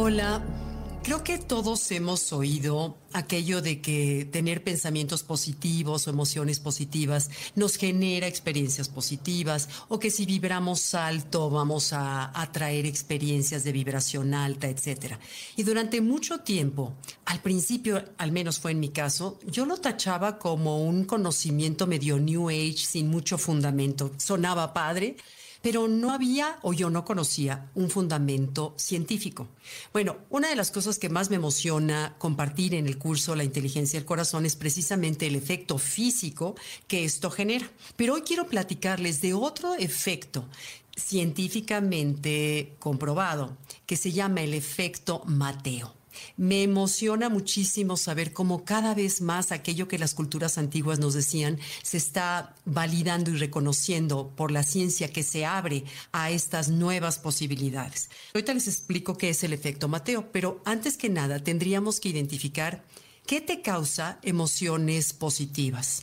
Hola, creo que todos hemos oído aquello de que tener pensamientos positivos o emociones positivas nos genera experiencias positivas o que si vibramos alto vamos a atraer experiencias de vibración alta, etc. Y durante mucho tiempo, al principio, al menos fue en mi caso, yo lo tachaba como un conocimiento medio New Age sin mucho fundamento. Sonaba padre, pero no había o yo no conocía un fundamento científico. Bueno, una de las cosas que más me emociona compartir en el curso La inteligencia del corazón es precisamente el efecto físico que esto genera. Pero hoy quiero platicarles de otro efecto científicamente comprobado que se llama el efecto Mateo. Me emociona muchísimo saber cómo cada vez más aquello que las culturas antiguas nos decían se está validando y reconociendo por la ciencia que se abre a estas nuevas posibilidades. Ahorita les explico qué es el efecto Mateo, pero antes que nada tendríamos que identificar qué te causa emociones positivas.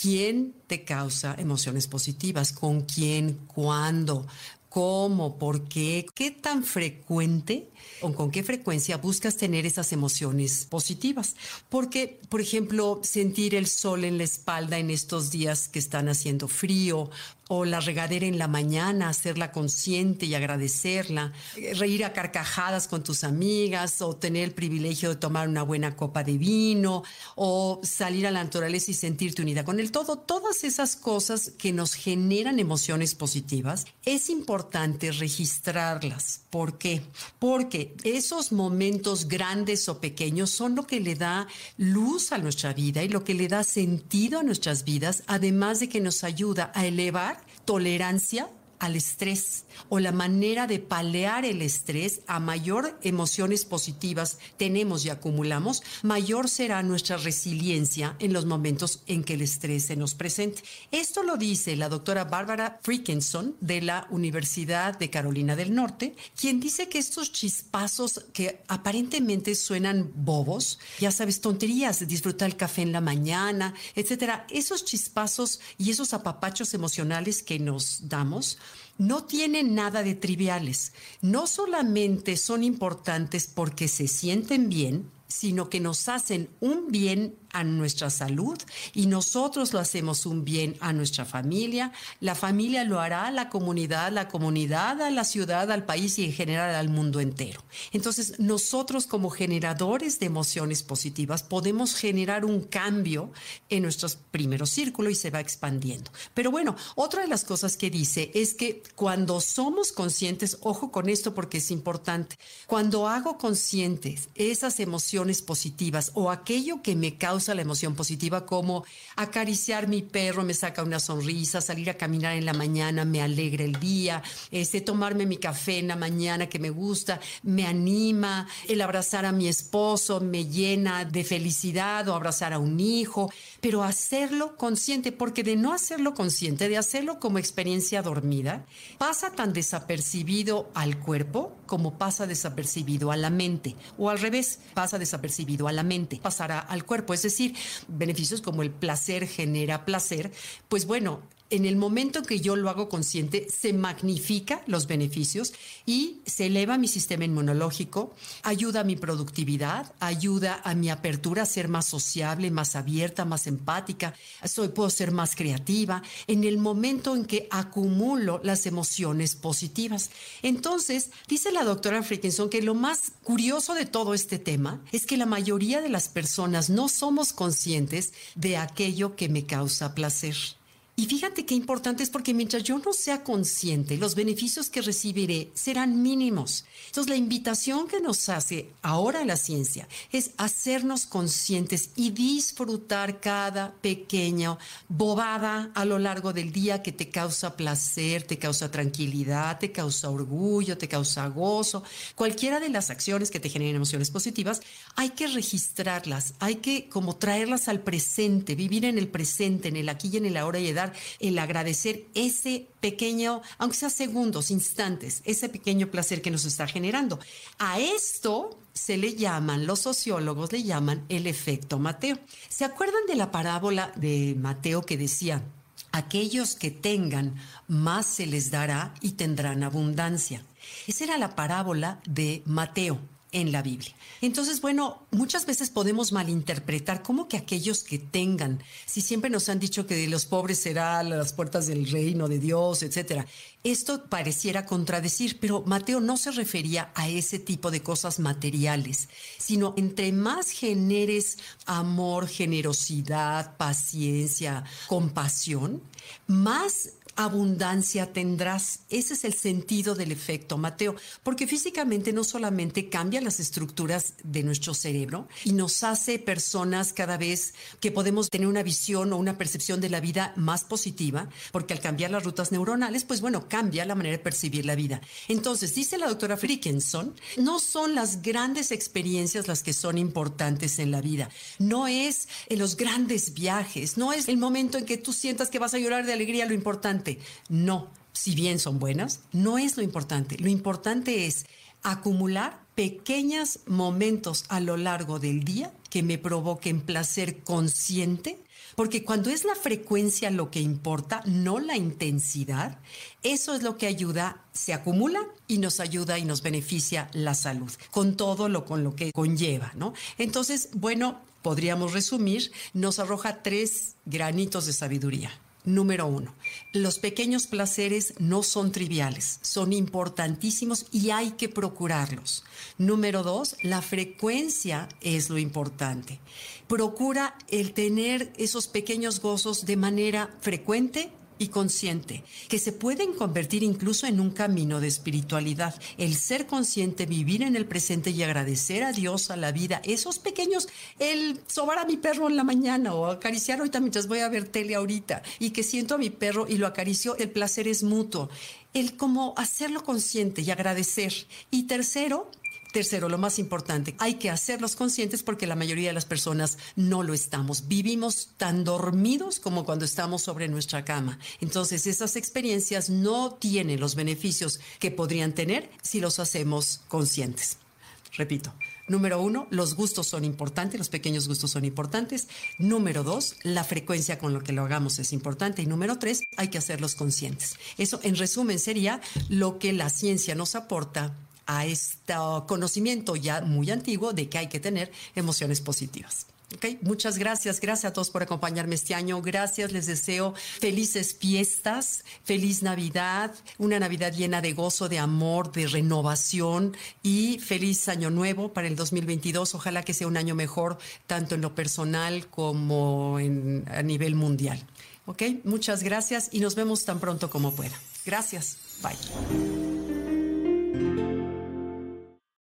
¿Quién te causa emociones positivas? ¿Con quién? ¿Cuándo? ¿Cómo? ¿Por qué? ¿Qué tan frecuente o con qué frecuencia buscas tener esas emociones positivas? Porque, por ejemplo, sentir el sol en la espalda en estos días que están haciendo frío o la regadera en la mañana, hacerla consciente y agradecerla, reír a carcajadas con tus amigas o tener el privilegio de tomar una buena copa de vino o salir a la naturaleza y sentirte unida con el todo, todas esas cosas que nos generan emociones positivas, es importante registrarlas. ¿Por qué? Porque esos momentos grandes o pequeños son lo que le da luz a nuestra vida y lo que le da sentido a nuestras vidas, además de que nos ayuda a elevar tolerancia al estrés o la manera de palear el estrés a mayor emociones positivas tenemos y acumulamos, mayor será nuestra resiliencia en los momentos en que el estrés se nos presente. Esto lo dice la doctora Bárbara Frickenson de la Universidad de Carolina del Norte, quien dice que estos chispazos que aparentemente suenan bobos, ya sabes, tonterías, disfrutar el café en la mañana, etcétera, esos chispazos y esos apapachos emocionales que nos damos, no tienen nada de triviales. No solamente son importantes porque se sienten bien, sino que nos hacen un bien a nuestra salud y nosotros lo hacemos un bien a nuestra familia, la familia lo hará a la comunidad, la comunidad a la ciudad, al país y en general al mundo entero. Entonces, nosotros como generadores de emociones positivas podemos generar un cambio en nuestros primeros círculos y se va expandiendo. Pero bueno, otra de las cosas que dice es que cuando somos conscientes, ojo con esto porque es importante, cuando hago conscientes esas emociones positivas o aquello que me causa la emoción positiva, como acariciar mi perro me saca una sonrisa, salir a caminar en la mañana me alegra el día, este, tomarme mi café en la mañana que me gusta, me anima, el abrazar a mi esposo me llena de felicidad o abrazar a un hijo, pero hacerlo consciente, porque de no hacerlo consciente, de hacerlo como experiencia dormida, pasa tan desapercibido al cuerpo como pasa desapercibido a la mente, o al revés, pasa desapercibido a la mente, pasará al cuerpo. Es decir, beneficios como el placer genera placer, pues bueno, en el momento que yo lo hago consciente, se magnifica los beneficios y se eleva mi sistema inmunológico, ayuda a mi productividad, ayuda a mi apertura a ser más sociable, más abierta, más empática, soy, puedo ser más creativa en el momento en que acumulo las emociones positivas. Entonces, dice la doctora Frickinson que lo más curioso de todo este tema es que la mayoría de las personas no somos conscientes de aquello que me causa placer. Y fíjate qué importante es porque mientras yo no sea consciente, los beneficios que recibiré serán mínimos. Entonces, la invitación que nos hace ahora la ciencia es hacernos conscientes y disfrutar cada pequeña bobada a lo largo del día que te causa placer, te causa tranquilidad, te causa orgullo, te causa gozo. Cualquiera de las acciones que te generen emociones positivas, hay que registrarlas, hay que como traerlas al presente, vivir en el presente, en el aquí y en el ahora y edad el agradecer ese pequeño, aunque sea segundos, instantes, ese pequeño placer que nos está generando. A esto se le llaman, los sociólogos le llaman el efecto Mateo. ¿Se acuerdan de la parábola de Mateo que decía, aquellos que tengan, más se les dará y tendrán abundancia? Esa era la parábola de Mateo en la Biblia. Entonces, bueno, muchas veces podemos malinterpretar como que aquellos que tengan, si siempre nos han dicho que de los pobres será las puertas del reino de Dios, etcétera. Esto pareciera contradecir, pero Mateo no se refería a ese tipo de cosas materiales, sino entre más generes amor, generosidad, paciencia, compasión, más abundancia tendrás. Ese es el sentido del efecto Mateo, porque físicamente no solamente cambia las estructuras de nuestro cerebro y nos hace personas cada vez que podemos tener una visión o una percepción de la vida más positiva, porque al cambiar las rutas neuronales, pues bueno, cambia la manera de percibir la vida. Entonces, dice la doctora Frickenson, no son las grandes experiencias las que son importantes en la vida, no es en los grandes viajes, no es el momento en que tú sientas que vas a llorar de alegría lo importante no, si bien son buenas, no es lo importante. Lo importante es acumular pequeños momentos a lo largo del día que me provoquen placer consciente, porque cuando es la frecuencia lo que importa, no la intensidad, eso es lo que ayuda, se acumula y nos ayuda y nos beneficia la salud, con todo lo con lo que conlleva, ¿no? Entonces, bueno, podríamos resumir, nos arroja tres granitos de sabiduría. Número uno, los pequeños placeres no son triviales, son importantísimos y hay que procurarlos. Número dos, la frecuencia es lo importante. Procura el tener esos pequeños gozos de manera frecuente y consciente, que se pueden convertir incluso en un camino de espiritualidad. El ser consciente, vivir en el presente y agradecer a Dios, a la vida, esos pequeños, el sobar a mi perro en la mañana o acariciar ahorita mientras voy a ver tele ahorita y que siento a mi perro y lo acaricio, el placer es mutuo. El como hacerlo consciente y agradecer. Y tercero, Tercero, lo más importante, hay que hacerlos conscientes porque la mayoría de las personas no lo estamos. Vivimos tan dormidos como cuando estamos sobre nuestra cama. Entonces, esas experiencias no tienen los beneficios que podrían tener si los hacemos conscientes. Repito, Número uno, los gustos son importantes, los pequeños gustos son importantes. Número dos, la frecuencia con lo que lo hagamos es importante. Y número tres, hay que hacerlos conscientes. Eso, en resumen, sería lo que la ciencia nos aporta a este conocimiento ya muy antiguo de que hay que tener emociones positivas. Okay, muchas gracias, gracias a todos por acompañarme este año. Gracias, les deseo felices fiestas, feliz Navidad, una Navidad llena de gozo, de amor, de renovación y feliz año nuevo para el 2022. Ojalá que sea un año mejor, tanto en lo personal como en, a nivel mundial. Ok, muchas gracias y nos vemos tan pronto como pueda. Gracias, bye.